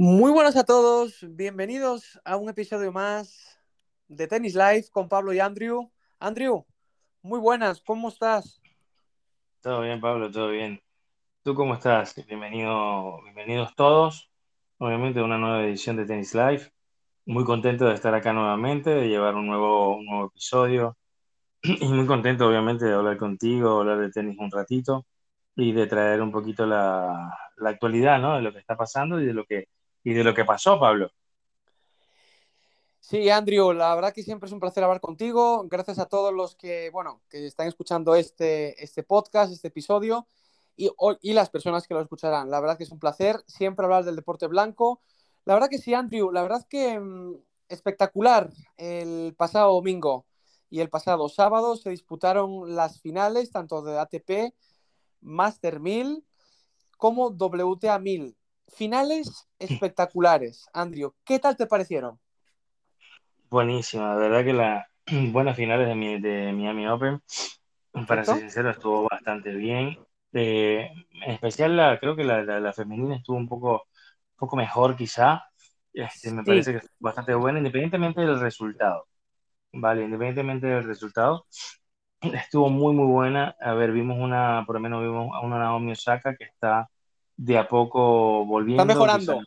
Muy buenas a todos, bienvenidos a un episodio más de Tennis Live con Pablo y Andrew. Andrew, muy buenas, ¿cómo estás? Todo bien, Pablo, todo bien. ¿Tú cómo estás? Bienvenido, bienvenidos todos, obviamente una nueva edición de Tennis Live. Muy contento de estar acá nuevamente, de llevar un nuevo, un nuevo episodio. Y muy contento, obviamente, de hablar contigo, hablar de tenis un ratito y de traer un poquito la, la actualidad, ¿no? De lo que está pasando y de lo que, y de lo que pasó, Pablo. Sí, Andrew, la verdad que siempre es un placer hablar contigo. Gracias a todos los que, bueno, que están escuchando este, este podcast, este episodio y, y las personas que lo escucharán. La verdad que es un placer siempre hablar del deporte blanco. La verdad que sí, Andrew, la verdad que mmm, espectacular el pasado domingo y el pasado sábado se disputaron las finales tanto de ATP, Master 1000 como WTA 1000. Finales espectaculares. Andrew, ¿qué tal te parecieron? Buenísima, la verdad que las buenas finales de, mi, de Miami Open, para ser sincero, estuvo bastante bien. Eh, en especial, la, creo que la, la, la, femenina estuvo un poco, un poco mejor, quizá. Este, me sí. parece que es bastante buena, independientemente del resultado. Vale, independientemente del resultado, estuvo muy, muy buena. A ver, vimos una, por lo menos vimos a una Naomi Osaka que está de a poco volviendo. Está mejorando.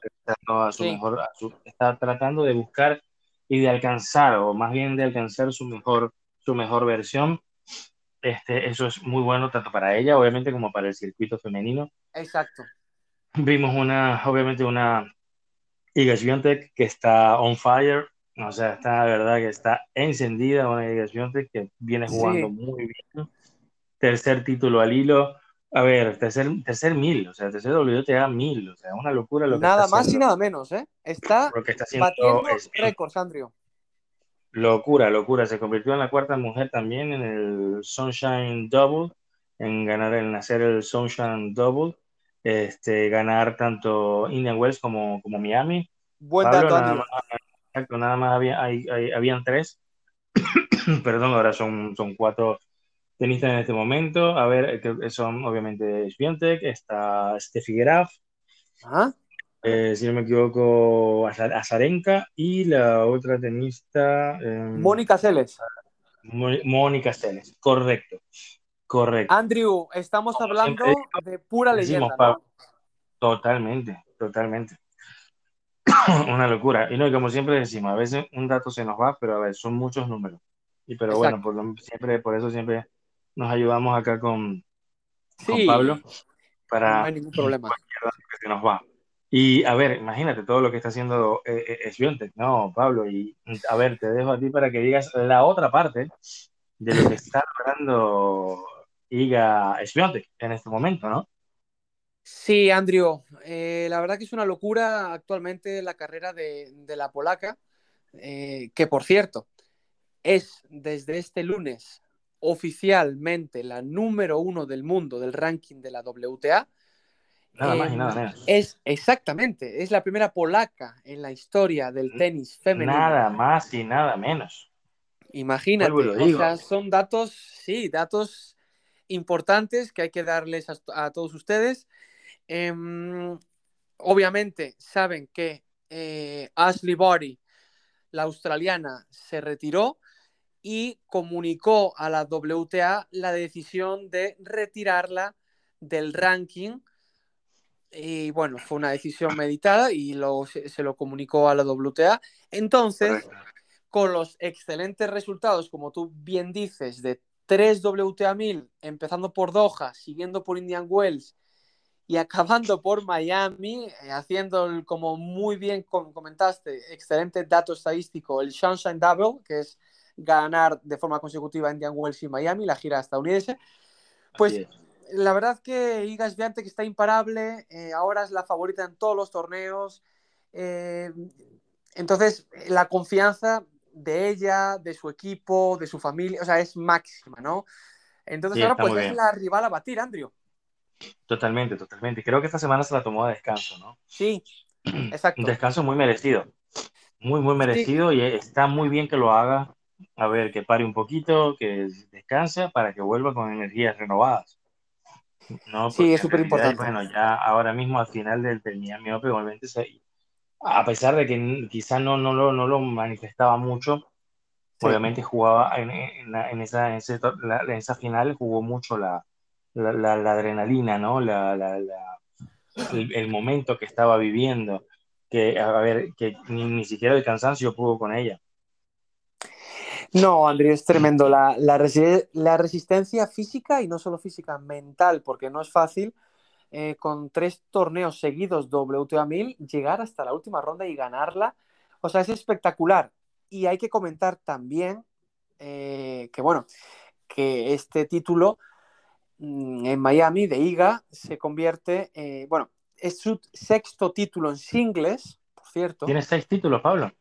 A su sí. mejor, a su, está tratando de buscar y de alcanzar, o más bien de alcanzar su mejor, su mejor versión. Este, eso es muy bueno tanto para ella, obviamente, como para el circuito femenino. Exacto. Vimos una, obviamente, una Iga Swiatek que está on fire, o sea, está, la verdad, que está encendida una Iga Swiatek que viene jugando sí. muy bien. Tercer título al hilo. A ver, tercer, tercer mil, o sea, tercer WTA mil, o sea, una locura lo que Nada más haciendo, y nada menos, ¿eh? Está, lo que está haciendo batiendo es, récords, Andrew. Locura, locura. Se convirtió en la cuarta mujer también en el Sunshine Double, en ganar, en hacer el Sunshine Double, este, ganar tanto Indian Wells como, como Miami. Buen Pablo, dato, nada más, exacto, nada más había, hay, hay, habían tres. Perdón, ahora son, son cuatro tenistas en este momento. A ver, que son obviamente Swiatek, está Steffi Graf, ¿Ah? eh, si no me equivoco, Azarenka y la otra tenista. Eh, Mónica Celes. Mónica Celes, correcto. Correcto. Andrew, estamos Como hablando siempre, de pura decimos, leyenda, Pablo, ¿no? Totalmente, totalmente. Una locura. Y no, y como siempre decimos, a veces un dato se nos va, pero a ver, son muchos números. Y pero Exacto. bueno, por, lo, siempre, por eso siempre nos ayudamos acá con, con Pablo para no hay ningún problema. que se nos va. Y a ver, imagínate todo lo que está haciendo eh, eh, ¿no, Pablo? Y a ver, te dejo a ti para que digas la otra parte de lo que está logrando Iga Swiatek en este momento, ¿no? Sí, Andrew, eh, la verdad que es una locura actualmente la carrera de, de la polaca, eh, que por cierto, es desde este lunes oficialmente la número uno del mundo del ranking de la WTA. Nada eh, más y nada menos. Es exactamente, es la primera polaca en la historia del tenis femenino. Nada más y nada menos. Imagínate, o sea, son datos, sí, datos importantes que hay que darles a, a todos ustedes. Eh, obviamente saben que eh, Ashley Body, la australiana, se retiró y comunicó a la WTA la decisión de retirarla del ranking. Y bueno, fue una decisión meditada y lo, se, se lo comunicó a la WTA. Entonces, con los excelentes resultados, como tú bien dices, de 3 WTA 1000, empezando por Doha, siguiendo por Indian Wells y acabando por Miami, eh, haciendo, el, como muy bien comentaste, excelente dato estadístico, el Sunshine Double, que es ganar de forma consecutiva Indian Wells y Miami, la gira estadounidense. Pues la verdad que Iga Swiatek está imparable, eh, ahora es la favorita en todos los torneos. Eh, entonces, la confianza de ella, de su equipo, de su familia, o sea, es máxima, ¿no? Entonces Sí, ahora pues es la rival a batir, Andrew. Totalmente, totalmente. Creo que esta semana se la tomó de descanso, ¿no? Sí, Un exacto. descanso muy merecido. Muy, muy Sí, merecido y está muy bien que lo haga. A ver, que pare un poquito, que descanse para que vuelva con energías renovadas. No, sí, es súper importante. bueno, ya ahora mismo al final del, del Miami Open, igualmente se, a pesar de que quizá no, no, lo, no lo manifestaba mucho, obviamente jugaba en, en, esa, en, esa final, jugó mucho la, la, la, adrenalina, ¿no? La, el, el, momento que estaba viviendo, que, a ver, que ni, ni siquiera el cansancio pudo con ella. No, Andrés, es tremendo. La, la, la, resistencia física y no solo física, mental, porque no es fácil eh, con tres torneos seguidos WTA 1000 llegar hasta la última ronda y ganarla. O sea, es espectacular. Y hay que comentar también eh, que, bueno, que este título mm, en Miami de IGA se convierte, eh, bueno, es su sexto título en singles, por cierto. Tiene seis títulos, Pablo.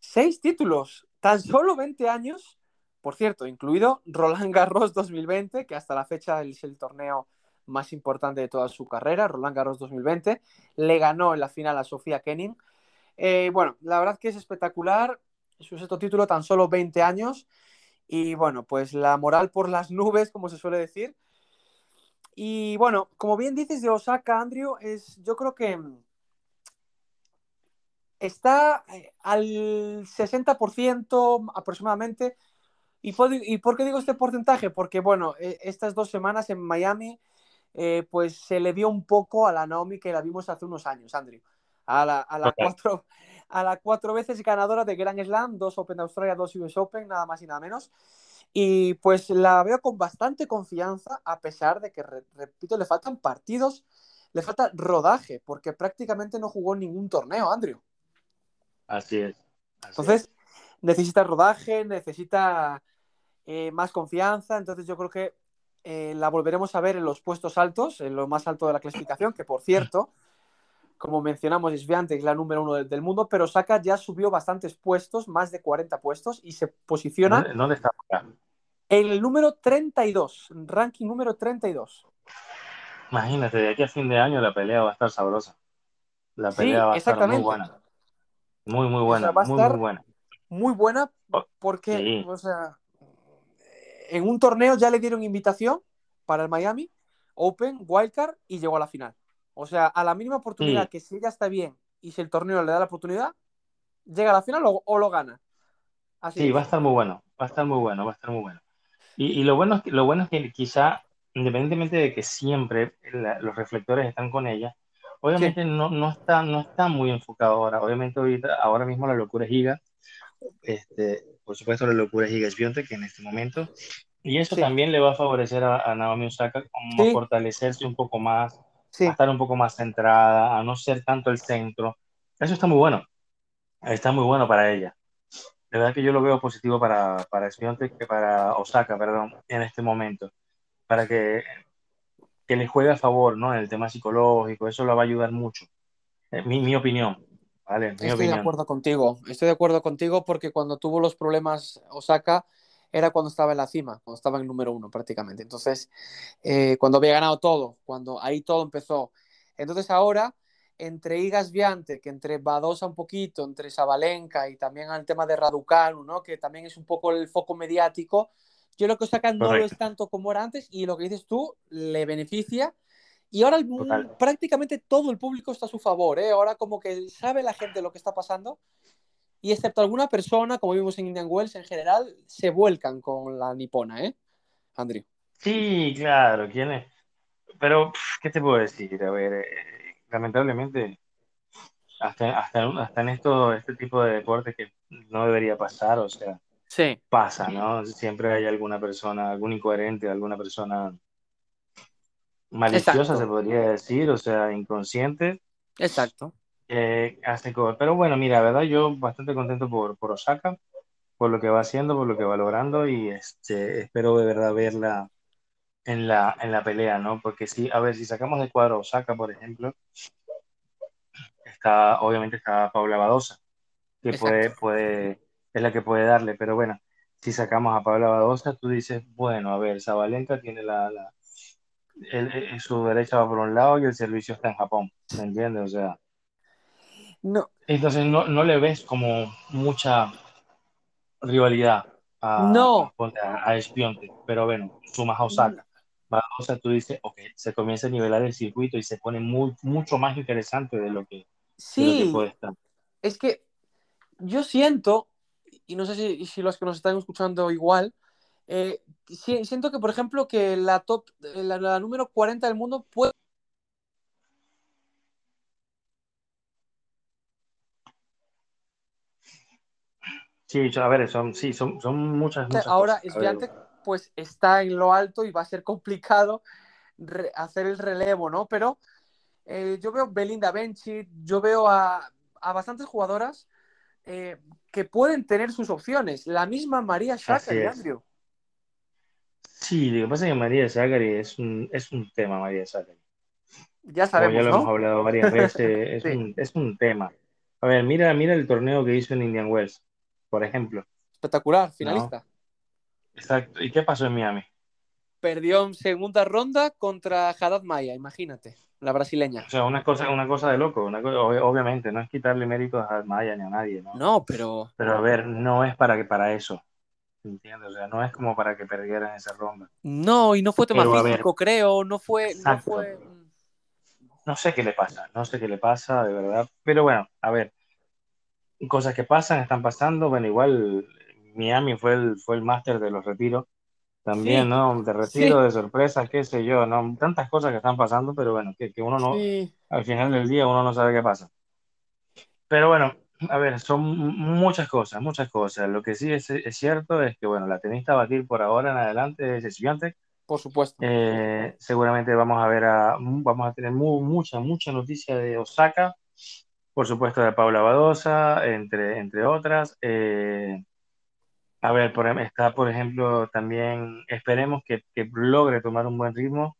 Seis títulos tan solo 20 años, por cierto, incluido Roland Garros 2020, que hasta la fecha es el torneo más importante de toda su carrera, Roland Garros 2020, le ganó en la final a Sofía Kenning. Eh, bueno, la verdad que es espectacular, su sexto título, tan solo 20 años, y bueno, pues la moral por las nubes, como se suele decir. Y bueno, como bien dices de Osaka, Andrew, es, yo creo que está eh, al 60% aproximadamente. ¿Y por, qué digo este porcentaje? Porque, bueno, e, estas dos semanas en Miami, eh, pues se le vio un poco a la Naomi que la vimos hace unos años, Andrew. A la, a la cuatro, a la cuatro veces ganadora de Grand Slam, dos Open de Australia, dos US Open, nada más y nada menos. Y pues la veo con bastante confianza, a pesar de que, repito, le faltan partidos, le falta rodaje, porque prácticamente no jugó ningún torneo, Andrew. Así es. entonces, necesita rodaje, necesita eh, más confianza. Entonces, yo creo que eh, la volveremos a ver en los puestos altos, en lo más alto de la clasificación, que por cierto, como mencionamos, es es la número uno del, mundo, pero Saka ya subió bastantes puestos, más de 40 puestos, y se posiciona. ¿Dónde está? En el número 32, ranking número 32. Imagínate, de aquí a fin de año la pelea va a estar sabrosa. La pelea va a estar muy buena. Muy, muy buena. muy, muy buena. Muy buena oh, porque, o sea, en un torneo ya le dieron invitación para el Miami Open, Wildcard y llegó a la final. O sea, a la mínima oportunidad que si ella está bien y si el torneo le da la oportunidad, llega a la final o, lo gana. Así sí, va a estar muy bueno, va a estar muy bueno, va a estar muy bueno. Y, lo, bueno es que, lo bueno es que quizá, independientemente de que siempre los reflectores están con ella, Obviamente no, no, está, no está muy enfocado ahora. Obviamente ahorita, ahora mismo la locura es Giga. Este, por supuesto, la locura es Giga que en este momento. Y eso también le va a favorecer a, Naomi Osaka como a fortalecerse un poco más, a estar un poco más centrada, a no ser tanto el centro. Eso está muy bueno. Está muy bueno para ella. De verdad que yo lo veo positivo para, para que para Osaka, perdón, en este momento. Para que que le juegue a favor, ¿no? En el tema psicológico, eso lo va a ayudar mucho. Eh, mi, mi opinión, ¿vale? estoy de acuerdo contigo, estoy de acuerdo contigo porque cuando tuvo los problemas Osaka era cuando estaba en la cima, cuando estaba en el número uno prácticamente. Entonces, eh, cuando había ganado todo, cuando ahí todo empezó. Entonces ahora, entre Igas Viante, que entre Badosa un poquito, entre Sabalenka y también al tema de Raducanu, ¿no? Que también es un poco el foco mediático, yo lo que saca no lo es tanto como era antes y lo que dices tú le beneficia. Y ahora prácticamente todo el público está a su favor. ¿eh? Ahora como que sabe la gente lo que está pasando y excepto alguna persona, como vimos en Indian Wells en general, se vuelcan con la nipona, ¿eh? Andrew. Sí, claro, ¿quién es? Pero, ¿qué te puedo decir? A ver, eh, lamentablemente, hasta, hasta, hasta en esto, este tipo de deporte que no debería pasar, o sea, sí. pasa, ¿no? Siempre hay alguna persona, algún incoherente, alguna persona maliciosa, se podría decir, o sea, inconsciente. Exacto. hace Pero bueno, mira, verdad, yo bastante contento por, por Osaka, por lo que va haciendo, por lo que va logrando y este, espero de verdad verla en la, en la pelea, ¿no? Porque sí, a ver, si sacamos de cuadro Osaka, por ejemplo, está, obviamente está Paula Badosa, que puede, puede es la que puede darle, pero bueno, si sacamos a Pablo Badosa, tú dices, bueno, a ver, Zabalenka tiene la, la su derecha va por un lado y el servicio está en Japón, ¿me entiendes? O sea, no. Entonces no, no le ves como mucha rivalidad a, no. a, Espionte, pero bueno, sumas a Osaka. Badosa, tú dices, ok, se comienza a nivelar el circuito y se pone muy, mucho más interesante de lo que, sí. puede estar. es que yo siento, y no sé si, si los que nos están escuchando igual, eh, siento que, por ejemplo, que la top, la, la número 40 del mundo puede Sí, a ver, son, sí, son, son muchas, muchas Ahora, cosas. pues está en lo alto y va a ser complicado hacer el relevo, ¿no? Pero eh, yo veo Belinda Benchi, yo veo a, a bastantes jugadoras eh, que pueden tener sus opciones. La misma María Shakari, Andrew. Sí, lo que pasa es que María Shakari es un, es un tema, María Shakari. Ya sabemos, Como ya lo hemos hablado varias veces, es, un, es un tema. A ver, mira, mira el torneo que hizo en Indian Wells por ejemplo. Espectacular, finalista. Exacto. ¿Y qué pasó en Miami? Perdió en segunda ronda contra Haddad Maya, imagínate, la brasileña. O sea, una cosa, una cosa de loco, obviamente, no es quitarle méritos a Maya ni a nadie, ¿no? No, pero... Pero a ver, no es para, que, para eso, ¿entiendes? O sea, no es como para que perdieran esa ronda. No, y no fue tema físico, creo, no fue, no fue... No sé qué le pasa, no sé qué le pasa, de verdad. Pero bueno, a ver, cosas que pasan, están pasando. Bueno, igual Miami fue el, fue el máster de los retiros. También, ¿no? De retiro, de sorpresa, qué sé yo, ¿no? Tantas cosas que están pasando, pero bueno, que, que uno no, al final del día uno no sabe qué pasa. Pero bueno, a ver, son muchas cosas, muchas cosas. Lo que sí es, es cierto es que, bueno, la tenista a batir por ahora en adelante es Swiatek. Por supuesto. Eh, seguramente vamos a ver a, vamos a tener mucha, mucha noticia de Osaka por supuesto de Paula Badosa, entre, entre otras. Eh, a ver, por, em, está por ejemplo también, esperemos que, que, logre tomar un buen ritmo,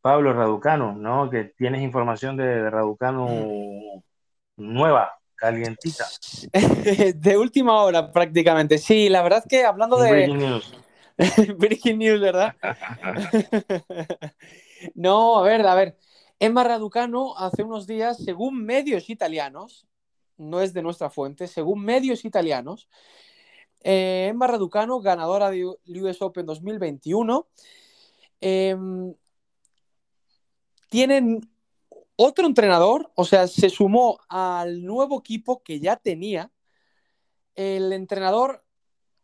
Pablo Raducano, ¿no? Que tienes información de, Raducano mm. nueva, calientita. de última hora prácticamente, sí, la verdad que hablando de... Breaking news. Breaking news, ¿verdad? no, a ver, a ver. Emma Raducano hace unos días, según medios italianos, no es de nuestra fuente, según medios italianos, eh, Emma Raducano, ganadora de US Open 2021, em, tienen otro entrenador, o sea, se sumó al nuevo equipo que ya tenía el entrenador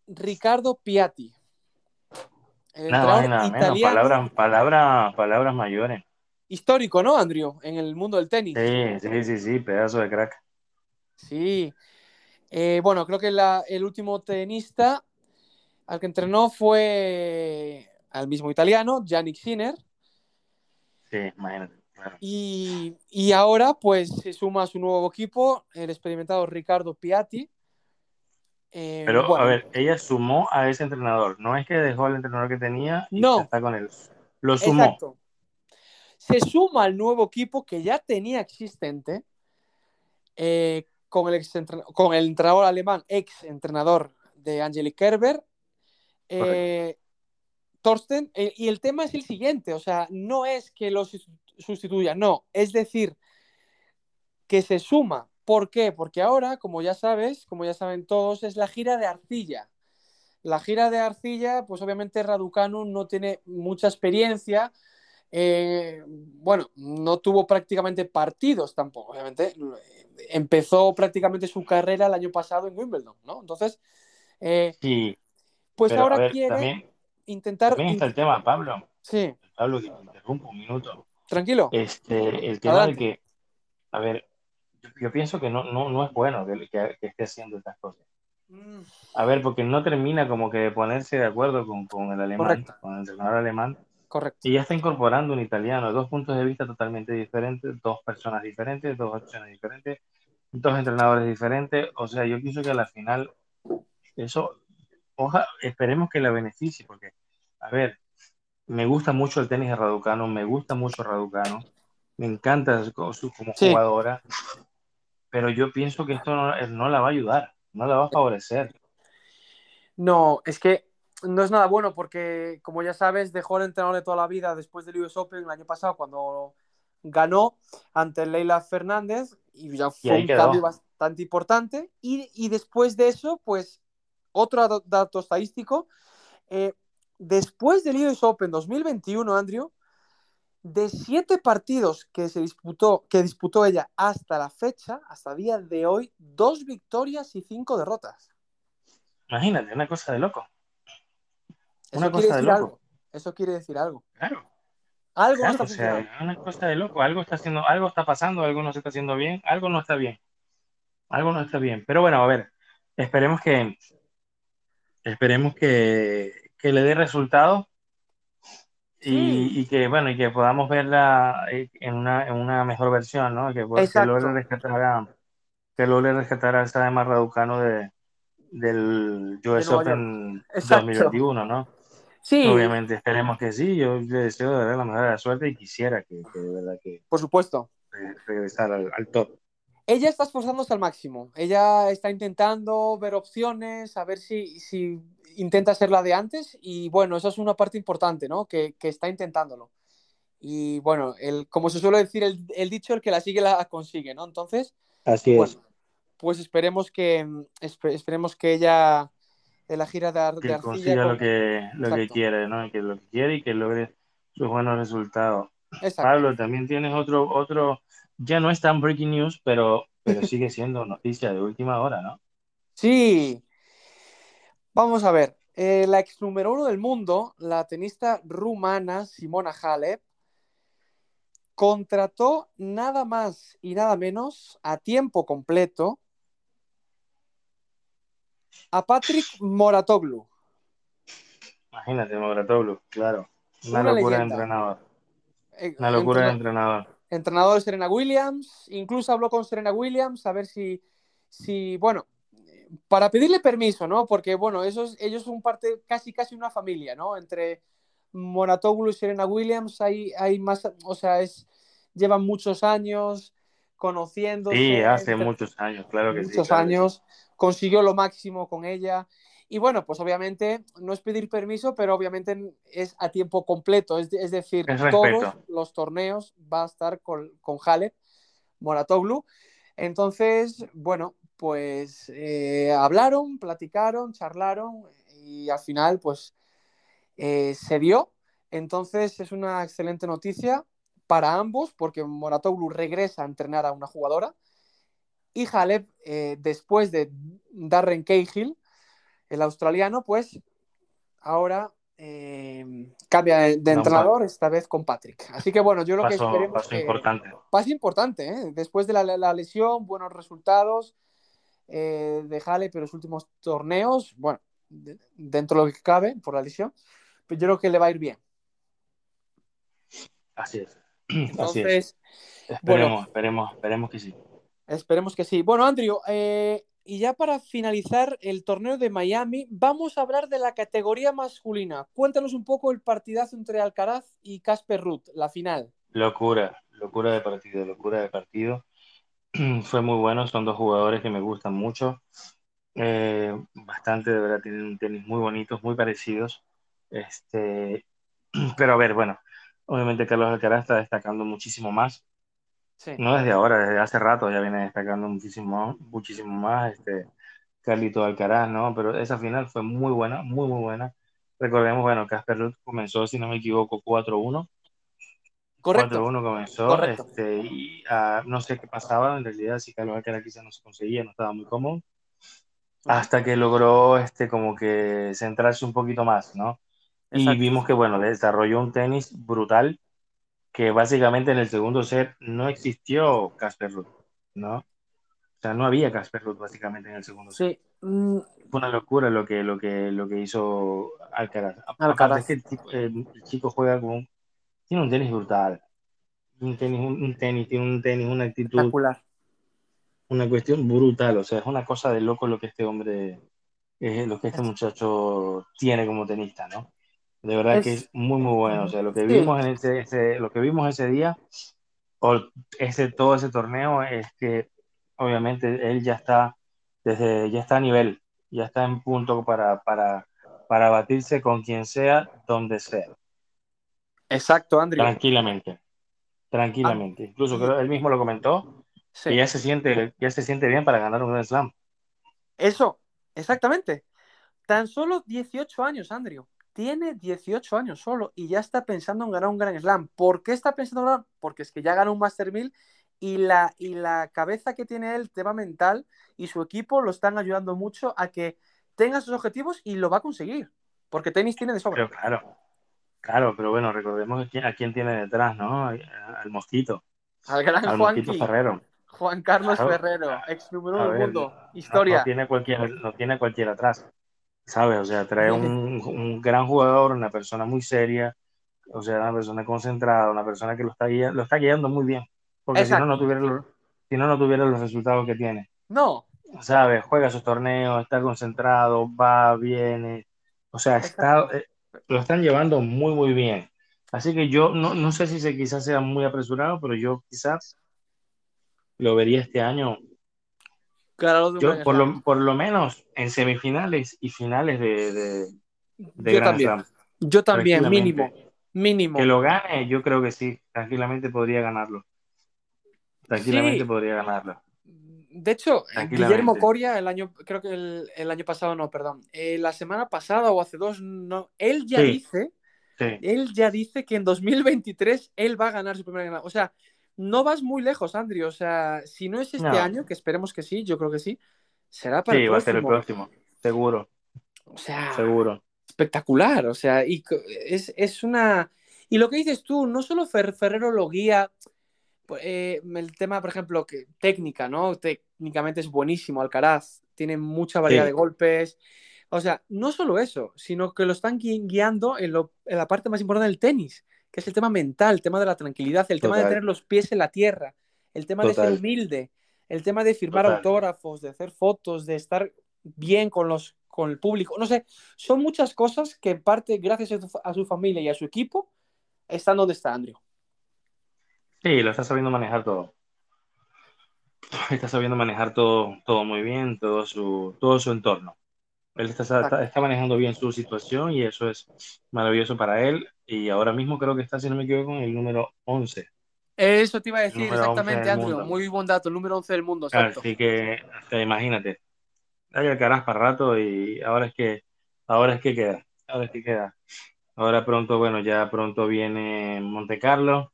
Ricardo Piatti. nada, nada menos, palabras, palabras mayores histórico, ¿no, Andrew? En el mundo del tenis. Sí, sí, sí, sí, pedazo de crack. Sí. Eh, bueno, creo que el último tenista al que entrenó fue al mismo italiano, Yannick Sinner. Sí, imagínate. Y, y, ahora, pues, se suma a su nuevo equipo, el experimentado Ricardo Piatti. Eh, Pero, a ver, ella sumó a ese entrenador. No es que dejó al entrenador que tenía y no. está con él. Lo sumó. Exacto se suma al nuevo equipo que ya tenía existente eh, con, el con el entrenador alemán, ex entrenador de Angelique Kerber, eh, Thorsten, eh, y el tema es el siguiente, o sea, no es que lo sustituya, no, es decir, que se suma. ¿Por qué? Porque ahora, como ya sabes, como ya saben todos, es la gira de arcilla. La gira de arcilla, pues obviamente Raducanu no tiene mucha experiencia, eh, bueno, no tuvo prácticamente partidos tampoco, obviamente. Empezó prácticamente su carrera el año pasado en Wimbledon, ¿no? Entonces, eh, sí, pues ahora quiere intentar. También está el tema, Pablo. Sí. Pablo, que interrumpo un minuto. Tranquilo. Este, el tema de que, a ver, yo, pienso que no, no, no es bueno que, que, esté haciendo estas cosas. Mm. A ver, porque no termina como que de ponerse de acuerdo con, con el alemán, con el entrenador alemán Correcto. Y ya está incorporando un italiano, dos puntos de vista totalmente diferentes, dos personas diferentes, dos opciones diferentes, dos entrenadores diferentes. O sea, yo pienso que a la final, eso, oja, esperemos que la beneficie, porque, a ver, me gusta mucho el tenis de Raducano, me gusta mucho Raducano, me encanta como jugadora, pero yo pienso que esto no, no la va a ayudar, no la va a favorecer. No, es que no es nada bueno porque, como ya sabes, dejó el entrenador de toda la vida después del US Open el año pasado cuando ganó ante Leila Fernández y ya fue un cambio bastante importante. Y, después de eso, pues, otro dato estadístico, eh, después del US Open 2021, Andrew, de siete partidos que se disputó, que disputó ella hasta la fecha, hasta día de hoy, dos victorias y cinco derrotas. Imagínate, una cosa de loco. Eso Una quiere cosa de decir loco. algo. Eso quiere decir algo. Claro, Algo no claro, está o sea, una cosa de loco. Algo está haciendo, algo está pasando, algo no se está haciendo bien, algo no está bien. Algo no está bien. Pero bueno, a ver, esperemos que, esperemos que, que le dé resultados y, Sí, y que, bueno, y que podamos verla eh, en una, en una mejor versión, ¿no? Que, que logre rescatar a, que logre rescatar a Sademar Raducanu de, del de US. Open Exacto. 2021, ¿no? Sí, Obviamente, esperemos que sí. Yo le deseo de verdad la mejor de la suerte y quisiera que, que de verdad que por supuesto. re- regresara al, al top. Ella está esforzándose al máximo. Ella está intentando ver opciones, a ver si, si intenta ser la de antes. Y bueno, esa es una parte importante, ¿no? Que, que está intentándolo. Y bueno, el, como se suele decir el, el dicho, el que la sigue la consigue, ¿no? Entonces, Así bueno, es. pues esperemos que, espe- esperemos que ella en la gira de, Ar- de Que Arcilla consiga con... lo que, lo que quiere, ¿no? Que lo que quiere y que logre sus buenos resultados. exacto. Pablo, también tienes otro, otro, ya no es tan breaking news, pero, pero sigue siendo noticia de última hora, ¿no? Sí, vamos a ver. Eh, la ex número uno del mundo, la tenista rumana Simona Halep, contrató nada más y nada menos a tiempo completo a Patrick Moratoglu, Imagínate, Mouratoglou, claro. Una una locura de entrenador. Eh, Una locura de entrena- entrenador. entrenador de Serena Williams, incluso habló con Serena Williams a ver si, si bueno, para pedirle permiso, ¿no? Porque, bueno, esos, ellos son parte, casi, casi una familia, ¿no? Entre Moratoglu y Serena Williams hay, hay más, o sea, es, llevan muchos años conociéndose, Sí, hace muchos años, claro que sí. muchos claro que sí. años, consiguió lo máximo con ella. Y bueno, pues obviamente no es pedir permiso, pero obviamente es a tiempo completo. Es, es decir, Es todos los torneos va a estar con, con Halep, Moratoglu. Entonces, bueno, pues eh, hablaron, platicaron, charlaron y al final, pues eh, se dio. Entonces es una excelente noticia para ambos porque Moratoglu regresa a entrenar a una jugadora y Halep, eh, después de Darren Cahill, el australiano, pues ahora eh, cambia de, No, entrenador, esta vez con Patrick. Así que bueno, yo lo que Paso, esperemos paso que... importante. Paso importante, ¿eh? Después de la, la lesión, buenos resultados eh, de Halep en los últimos torneos, bueno, de- dentro de lo que cabe por la lesión, pero yo creo que le va a ir bien. Así es. Así es. Entonces, Esperemos, bueno. esperemos, esperemos que sí. Esperemos que sí. Bueno, Andrew, eh, y ya para finalizar el torneo de Miami, vamos a hablar de la categoría masculina. Cuéntanos un poco el partidazo entre Alcaraz y Casper Ruth, la final. Locura, locura de partido, locura de partido. Fue muy bueno, son dos jugadores que me gustan mucho. Eh, bastante, de verdad, tienen un tenis muy bonitos, muy parecidos. Este, pero a ver, bueno, obviamente Carlos Alcaraz está destacando muchísimo más. Sí. No desde ahora, desde hace rato ya viene destacando muchísimo, muchísimo más este Carlito Alcaraz, ¿no? Pero esa final fue muy buena, muy, muy buena. Recordemos, bueno, Casper Ruud comenzó, si no me equivoco, 4-1. Correcto. 4-1 comenzó, Correcto. este, y ah, no sé qué pasaba, en realidad, si Carlos Alcaraz quizás no se conseguía, no estaba muy cómodo, hasta que logró, este, como que centrarse un poquito más, ¿no? Y Exacto. vimos que, bueno, desarrolló un tenis brutal, que básicamente en el segundo set no existió Casper Ruud, ¿no? O sea, no había Casper Ruud básicamente en el segundo set. Sí. Mm, Fue una locura lo que, lo que, lo que hizo Alcaraz. Alcaraz. Es que el, tipo- el- el chico juega con un- tiene un tenis brutal. Un tenis, un, un tenis, tiene un tenis, una actitud, espectacular. una cuestión brutal. O sea, es una cosa de loco lo que este hombre, eh, lo que este Es- muchacho tiene como tenista, ¿no? De verdad que Es- muy, muy bueno. O sea, lo que Sí. vimos en ese, ese- lo que vimos ese día, o ese, todo ese torneo, es que obviamente él ya está, desde, ya está a nivel, ya está en punto para, para, para batirse con quien sea, donde sea, Exacto, Andrew. tranquilamente, tranquilamente. Incluso y- creo, él mismo lo comentó, Sí. que ya se siente, ya se siente bien para ganar un Grand Slam. Eso, exactamente. Tan solo 18 años, Andrew. Tiene 18 años solo y ya está pensando en ganar un Grand Slam. ¿Por qué está pensando en ganar? Porque es que ya ganó un Master 1000 y la, y la cabeza que tiene él, tema mental, y su equipo lo están ayudando mucho a que tenga sus objetivos y lo va a conseguir. Porque tenis tiene de sobra. Pero claro, claro, pero bueno, recordemos a quién, tiene detrás, ¿no? Al mosquito. Al gran al Juan mosquito Ferrero. Juan Carlos Ferrero, ex número uno del mundo. Historia. No, tiene cualquiera, no tiene cualquiera atrás. ¿Sabes? O sea, trae un, un, gran jugador, una persona muy seria, o sea, una persona concentrada, una persona que lo está guiando, lo está guiando muy bien, porque si no, no tuviera los, si no, no tuviera los resultados que tiene. No. ¿Sabes? Juega sus torneos, está concentrado, va, viene, o sea, está, eh, lo están llevando muy, muy bien. Así que yo no, no sé si se quizás sea muy apresurado, pero yo quizás lo vería este año yo, por, lo, por lo menos en semifinales y finales de, de, de yo, también. yo también, mínimo. Mínimo. Que lo gane, yo creo que sí, tranquilamente podría ganarlo. Tranquilamente podría ganarlo. De hecho, Guillermo Coria, el año, creo que el, el año pasado, no, perdón, eh, la semana pasada o hace dos, no, él ya dice, él ya dice que en 2023 él va a ganar su primera O sea, no vas muy lejos, Andrew. O sea, si no es este año, que esperemos que sí, yo creo que sí, será para sí, el próximo. va a ser el próximo, seguro. O sea, seguro. Espectacular, o sea, y es, una... Y lo que dices tú, no solo Ferrero lo guía, pues, eh, el tema, por ejemplo, que técnica, ¿no? Técnicamente es buenísimo Alcaraz, tiene mucha variedad de golpes. O sea, no solo eso, sino que lo están guiando en, en la parte más importante del tenis, que es el tema mental, el tema de la tranquilidad, el tema de tener los pies en la tierra, el tema de ser humilde, el tema de firmar autógrafos, de hacer fotos, de estar bien con, los, con el público. No sé, son muchas cosas que en parte, gracias a su, familia y a su equipo, están donde está Andrew. Sí, lo está sabiendo manejar todo. Está sabiendo manejar todo, todo muy bien, todo su, todo su entorno. Él está, está, manejando bien su situación y eso es maravilloso para él. Y ahora mismo creo que está, si no me equivoco, con el número 11. Eso te iba a decir exactamente, Andrew. Muy buen dato, el número 11 del mundo. Así que, imagínate. Hay el para rato y ahora es que ahora es que queda. Ahora es que queda. Ahora pronto, bueno, ya pronto viene Monte Carlo.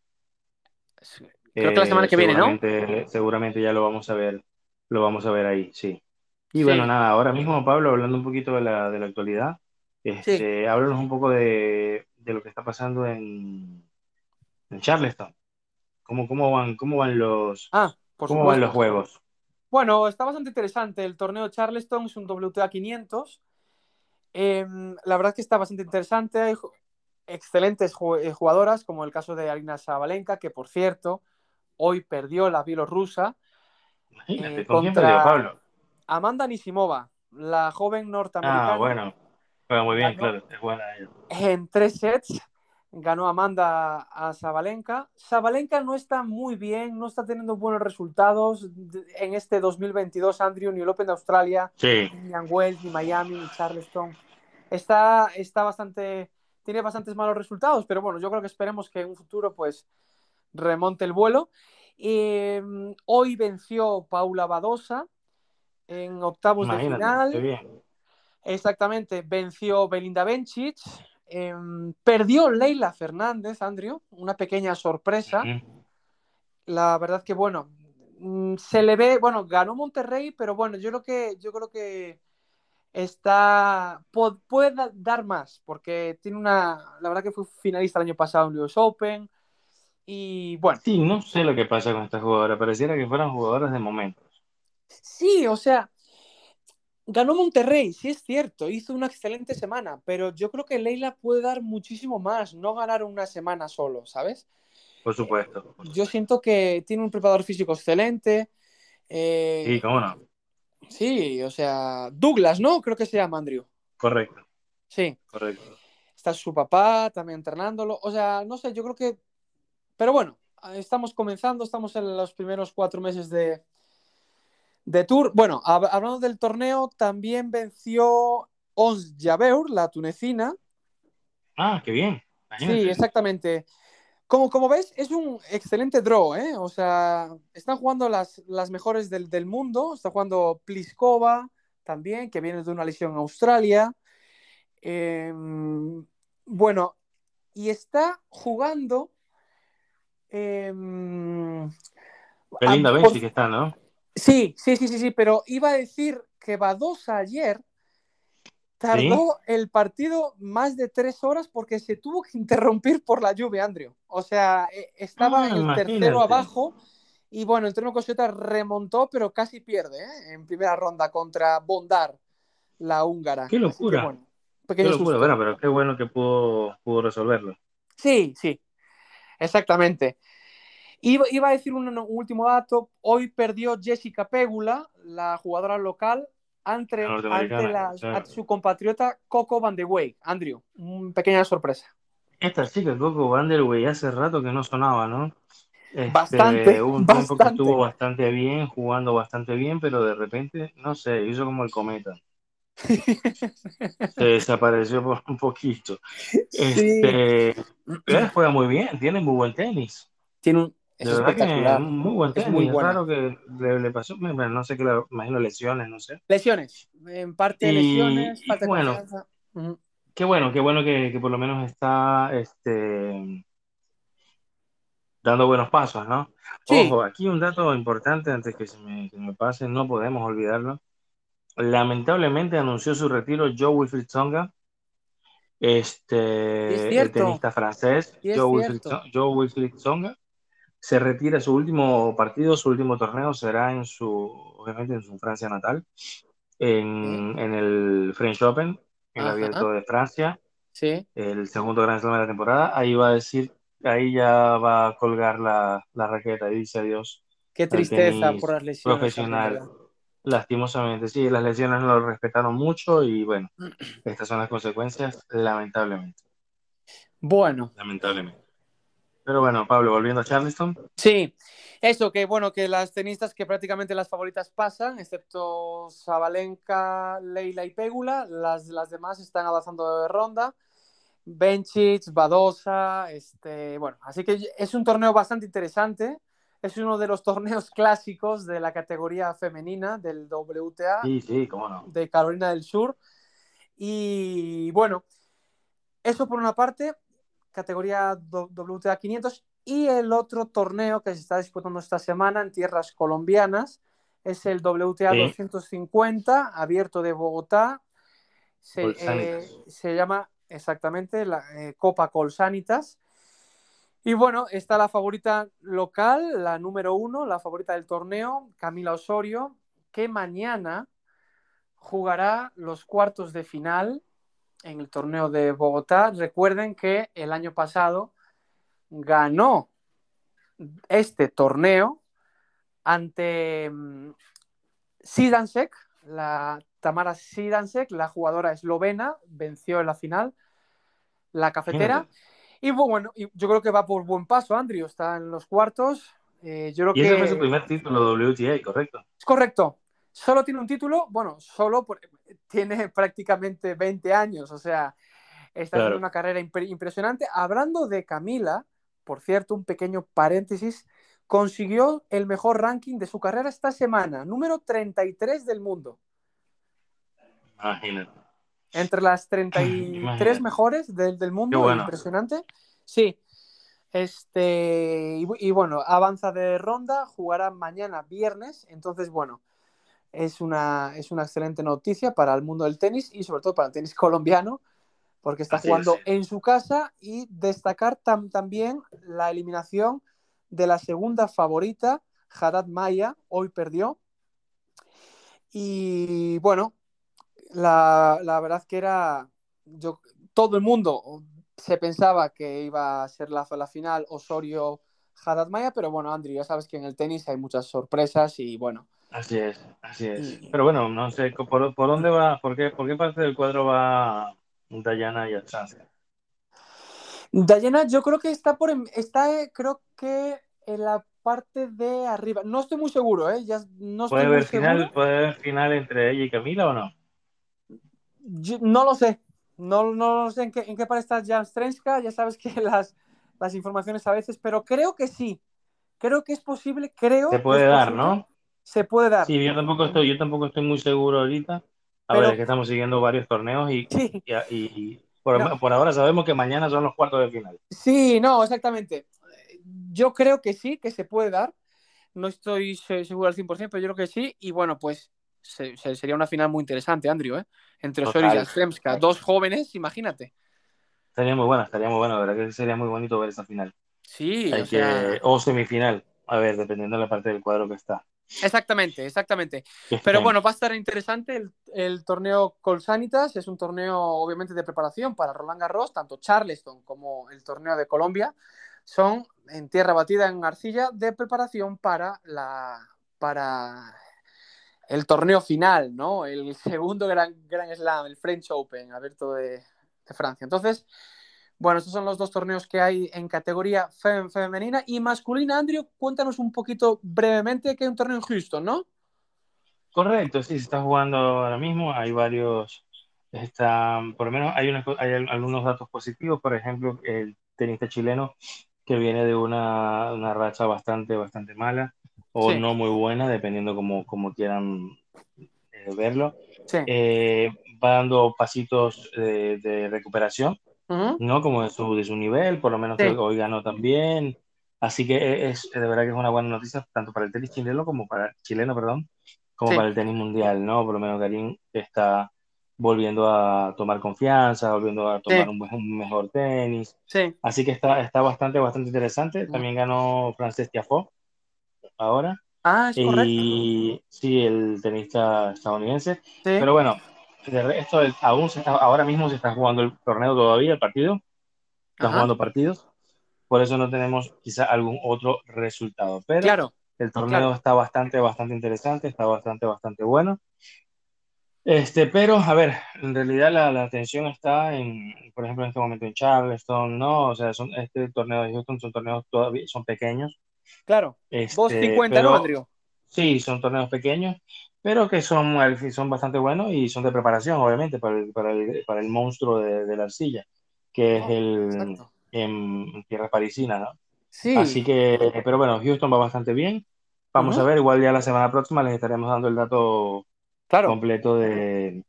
Creo que la semana que viene, ¿no? Seguramente ya lo vamos a ver, lo vamos a ver ahí, sí. Y bueno, nada, ahora mismo, Pablo, hablando un poquito de la, de la actualidad, este, háblanos un poco de, de, lo que está pasando en, en Charleston. ¿Cómo, cómo, van, cómo van los, ah, cómo van los juegos? Bueno, está bastante interesante. El torneo Charleston es un WTA 500. Em, la verdad es que está bastante interesante. Hay excelentes eh, jugadoras, como el caso de Arina Sabalenka, que por cierto, hoy perdió la bielorrusa. Imagínate, eh, ¿con quién perdió, Pablo? Amanda Nisimova, la joven norteamericana. Ah, bueno, juega muy bien, claro, es buena ella. En tres sets ganó Amanda a Sabalenka. Sabalenka no está muy bien, no está teniendo buenos resultados en este 2022, Andrew, ni el Open de Australia, ni en Wells, ni Miami, ni Charleston. Está, está bastante, tiene bastantes malos resultados, pero bueno, yo creo que esperemos que en un futuro pues remonte el vuelo. Em, hoy venció Paula Badosa, en octavos de final. Exactamente, venció Belinda Bencic, em, perdió Leila Fernández, Andrew, una pequeña sorpresa. La verdad que bueno, mm, se le ve, bueno, ganó Monterrey, pero bueno, yo creo que yo creo que está puede dar más porque tiene una, la verdad que fue finalista el año pasado en US Open y bueno. Sí, no sé lo que pasa con esta jugadora, pareciera que fueran jugadoras de momento. Sí, o sea, ganó Monterrey, sí es cierto, hizo una excelente semana, pero yo creo que Leila puede dar muchísimo más, no ganar una semana solo, ¿sabes? Por supuesto. Yo siento que tiene un preparador físico excelente. Eh, sí, cómo no. Sí, o sea, Douglas, ¿no? Creo que se llama Andrew. Correcto. Sí. Correcto. Está su papá también entrenándolo. O sea, no sé, yo creo que. Pero bueno, estamos comenzando, estamos en los primeros cuatro meses de, de Tour, bueno, hablando del torneo, también venció Ons Jabeur, la tunecina. Ah, qué bien. Sí, exactamente. Como, como ves, es un excelente draw, ¿eh? O sea, están jugando las, las mejores del, del, mundo. Está jugando Pliskova también, que viene de una lesión en Australia. Em, bueno, y está jugando. em, Qué linda Benji que está, ¿no? Sí, sí, sí, sí, sí, pero iba a decir que Badosa ayer tardó el partido más de tres horas porque se tuvo que interrumpir por la lluvia, Andrew. O sea, eh, estaba Ah, el tercero abajo y bueno, el Treno Coseta remontó, pero casi pierde ¿eh? en primera ronda contra Bondar, la húngara. Qué Así que, locura. bueno, Qué locura, bueno, pero qué bueno que pudo, pudo resolverlo. Sí, sí, exactamente. Iba, iba a decir un, un último dato. Hoy perdió Jessica Pegula, la jugadora local, ante, La ante, la- sí. ante su compatriota Coco Van de Wey. Andrew, una pequeña sorpresa. Esta chica Coco Vanderwey hace rato que no sonaba, ¿no? Este, Bastante, un tiempo que bastante. estuvo bastante bien, jugando bastante bien, pero de repente, no sé, hizo como el cometa. Se desapareció por un poquito. Sí, Este, pero juega muy bien, tiene muy buen tenis. tiene un, es De verdad que espectacular. muy buen Es tenis. muy Es buena. raro que le, le pasó, bueno, no sé qué, le- imagino lesiones, no sé. Lesiones, en parte Y- lesiones, falta bueno. confianza. Qué bueno, qué bueno que, que por lo menos está este, dando buenos pasos, ¿no? Sí, Ojo, aquí un dato importante antes que se me, que me pase, no podemos olvidarlo. Lamentablemente anunció su retiro Joe Wilfried Tsonga, es este, el tenista francés, es Wilfried, Joe Wilfried Tsonga. Se retira su último partido, su último torneo será en su, obviamente en su Francia natal, en, en el French Open, el Ajá. abierto de Francia sí. el segundo Grand Slam de la temporada, ahí va a decir, ahí ya va a colgar la, la raqueta y dice adiós Qué tristeza por las lesiones. profesional. Lastimosamente, sí, las lesiones no lo respetaron mucho y bueno, estas son las consecuencias, lamentablemente, Bueno, lamentablemente. Pero bueno, Pablo, volviendo a Charleston, Sí, eso, que bueno, que las tenistas que prácticamente las favoritas pasan, excepto Sabalenka, Leila y Pegula, las, las demás están avanzando de ronda. Benchich, Badosa, este, bueno, así que es un torneo bastante interesante. Es uno de los torneos clásicos de la categoría femenina del WTA sí, sí, cómo no. de Carolina del Sur. Y bueno, eso por una parte, categoría WTA 500. Y el otro torneo que se está disputando esta semana en tierras colombianas es el WTA Sí. 250, abierto de Bogotá. Se, eh, se llama exactamente la eh, Copa Colsanitas. Y bueno, está la favorita local, la número uno, la favorita del torneo, Camila Osorio, que mañana jugará los cuartos de final en el torneo de Bogotá. Recuerden que el año pasado ganó este torneo ante mm, Sidansek, la Tamara Sidansek, la jugadora eslovena, venció en la final la cafetera. Y bueno, yo creo que va por buen paso, Andrew, está en los cuartos. Eh, yo creo Y ese que fue su primer título WTA, correcto. es correcto. Solo tiene un título, bueno, solo por- tiene prácticamente 20 años, o sea, está Claro. haciendo una carrera impre- impresionante. Hablando de Camila, por cierto, un pequeño paréntesis, consiguió el mejor ranking de su carrera esta semana, número 33 del mundo. Imagínate. Entre las 33 Imagínate. mejores del, del mundo, bueno. impresionante. Sí. Este, y bueno, avanza de ronda, jugará mañana viernes, entonces bueno, es una, es una excelente noticia para el mundo del tenis y sobre todo para el tenis colombiano, porque está Así jugando es. en su casa y destacar tam- también la eliminación de la segunda favorita, Haddad Maya, hoy perdió. Y bueno, la, la verdad que era, yo, todo el mundo se pensaba que iba a ser la, la final Osorio Haddad Maya, pero bueno, Andrew, ya sabes que en el tenis hay muchas sorpresas y bueno, Así es, así es. Y- Pero bueno, no sé, ¿por, por dónde va? ¿Por qué, por qué parte del cuadro va Dayana y Alcácer? Dayana, yo creo que está por, está, eh, creo que en la parte de arriba. No estoy muy seguro, ¿eh? Ya no estoy ¿Puede haber final, seguro. puede haber final entre ella y Camila o no? Yo- no lo sé. No, no sé en qué, en qué parte está Jan Strenska. Ya sabes que las, las informaciones a veces, pero creo que sí. Creo que es posible, creo. Se puede dar, posible. ¿no? Se puede dar. Sí, yo tampoco estoy, yo tampoco estoy muy seguro ahorita. A ver, es que estamos siguiendo varios torneos y, y, por, ahora sabemos que mañana son los cuartos de final. Sí, no, exactamente. Yo creo que sí, que se puede dar. No estoy seguro al 100%, pero yo creo que sí. Y bueno, pues sería una final muy interesante, Andrew, ¿eh? Entre Osorio y Jastrzemska. Dos jóvenes, imagínate. Estaría muy buena, estaría muy buena, verdad que sería muy bonito ver esa final. Sí, o, que... o semifinal, a ver, dependiendo de la parte del cuadro que está. Exactamente, exactamente. Pero bueno, va a estar interesante el, torneo Colsanitas. Es un torneo, obviamente, de preparación para Roland Garros. Tanto Charleston como el torneo de Colombia son en tierra batida en arcilla de preparación para la para el torneo final, ¿no? El segundo gran, gran slam, el French Open, abierto de, de Francia. Entonces, bueno, estos son los dos torneos que hay en categoría femenina y masculina. Andrew, cuéntanos un poquito brevemente que hay un torneo en Houston, ¿no? Correcto, sí, se está jugando ahora mismo. Hay varios, está, por lo menos hay, hay algunos datos positivos. Por ejemplo, el tenista chileno que viene de una, una racha bastante, bastante mala o no muy buena, dependiendo como, como quieran eh, verlo. Sí. Eh, va dando pasitos de recuperación ¿no? Como de su, de su nivel, por lo menos hoy ganó también. Así que es, de verdad que es una buena noticia tanto para el tenis chileno como para chileno, perdón, como para el tenis mundial, ¿no? Por lo menos Karim está volviendo a tomar confianza, volviendo a tomar un, mejor tenis. Sí. Así que está, está bastante, bastante interesante. También ganó Frances Tiafoe ahora. Ah, es y, Sí, el tenista estadounidense. Pero bueno, esto aún ahora mismo se está jugando el torneo todavía, el partido. Están jugando partidos. Por eso no tenemos quizá algún otro resultado. Pero claro, el torneo está bastante, bastante interesante, está bastante, bastante bueno. Este, pero, a ver, en realidad la, la atención está en, por ejemplo, en este momento en Charleston, ¿no? O sea, son, este torneo de Houston son torneos todavía, son pequeños. Claro. Este, 250, ¿no, Andrew? Sí, son torneos pequeños pero que son, son bastante buenos y son de preparación, obviamente, para el, para el, para el monstruo de, de, la arcilla, que es oh, el en, tierra parisina, ¿no? Sí. Así que, pero bueno, Houston va bastante bien. Vamos a ver, igual ya la semana próxima les estaremos dando el dato claro. completo de,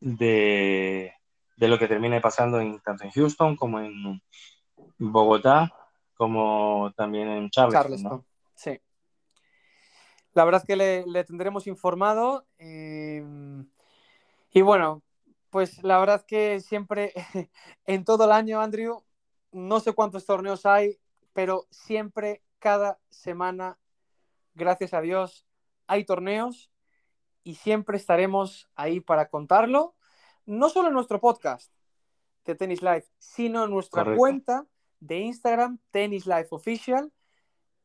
de, de, lo que termine pasando en, tanto en Houston como en Bogotá, como también en Charleston. Sí. La verdad es que le, tendremos informado. Em, y bueno, pues la verdad es que siempre, en todo el año, Andrew, no sé cuántos torneos hay, pero siempre, cada semana, gracias a Dios, hay torneos y siempre estaremos ahí para contarlo, no solo en nuestro podcast de Tennis Life, sino en nuestra cuenta de Instagram, Tennis Life Official,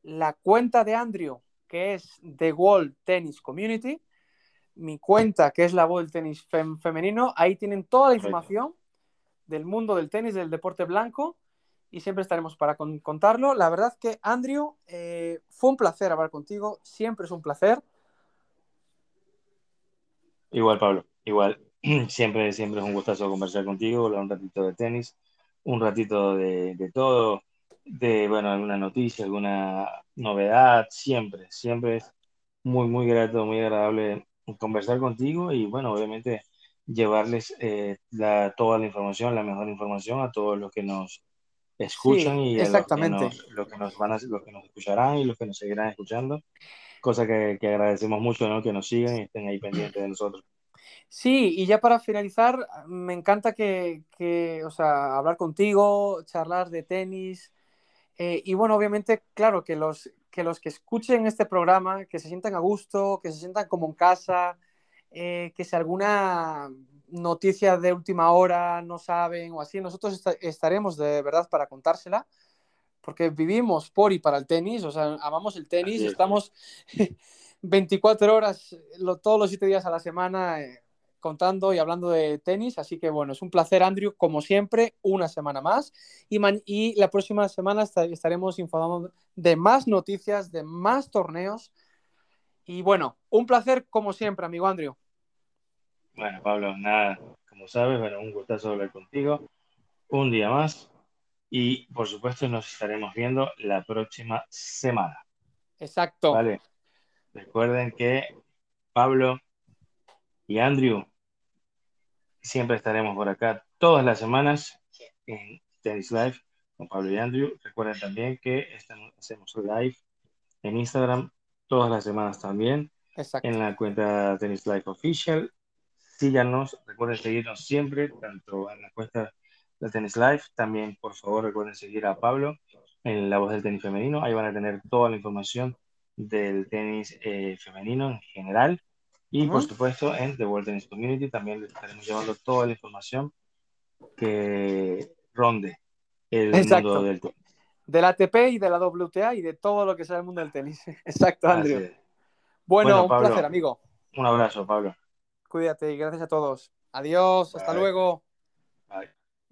la cuenta de Andrew, que es The World Tennis Community, mi cuenta, que es la World Tennis Femenino. Ahí tienen toda la información del mundo del tenis, del deporte blanco, y siempre estaremos para contarlo. La verdad que, Andrew, eh, fue un placer hablar contigo, siempre es un placer. Igual, Pablo, igual. Siempre, siempre es un gustazo conversar contigo, hablar un ratito de tenis, un ratito de, de todo de, bueno, alguna noticia, alguna novedad, siempre, siempre es muy, muy grato, muy agradable conversar contigo y, bueno, obviamente llevarles eh, la, toda la información, la mejor información a todos los que nos escuchan y a exactamente. Los, que nos, van a, los que nos escucharán y los que nos seguirán escuchando, cosa que, que agradecemos mucho, ¿no? Que nos sigan y estén ahí pendientes de nosotros. Sí, y ya para finalizar, me encanta que, que, o sea, hablar contigo, charlar de tenis, eh, y bueno, obviamente, claro, que los, que los que escuchen este programa, que se sientan a gusto, que se sientan como en casa, eh, que si alguna noticia de última hora no saben o así, nosotros estaremos de verdad para contársela, porque vivimos por y para el tenis, o sea, amamos el tenis, estamos 24 horas todos los 7 días a la semana. Eh, contando y hablando de tenis. Así que bueno, es un placer, Andrew, como siempre, una semana más. Y, y la próxima semana estaremos informando de más noticias, de más torneos. Y bueno, un placer como siempre, amigo Andrew. Bueno, Pablo, nada, como sabes, bueno, un gustazo hablar contigo. Un día más. Y por supuesto nos estaremos viendo la próxima semana. Exacto. Vale. Recuerden que Pablo Y Andrew, siempre estaremos por acá todas las semanas en Tennis Live con Pablo y Andrew. Recuerden también que estamos, hacemos live en Instagram todas las semanas también. En la cuenta Tennis Live Official. Síganos, recuerden seguirnos siempre, tanto en la cuenta de Tennis Live. También, por favor, recuerden seguir a Pablo en La Voz del Tenis Femenino. Ahí van a tener toda la información del tenis eh, femenino en general. Y por supuesto, en The World Tennis Community también les estaremos llevando toda la información que ronde el mundo del tenis. Del ATP y de la WTA y de todo lo que sea el mundo del tenis. Exacto, Andrew. Bueno, un placer, amigo. Un abrazo, Pablo. Cuídate y gracias a todos. Adiós, hasta luego. Bye.